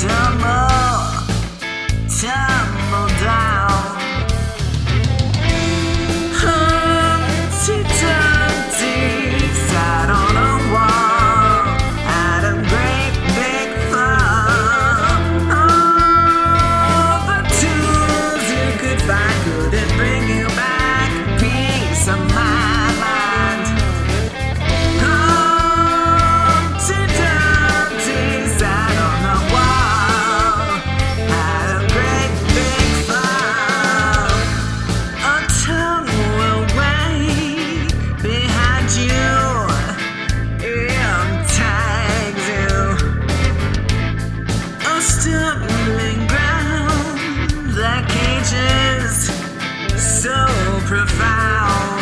September. Time so profound.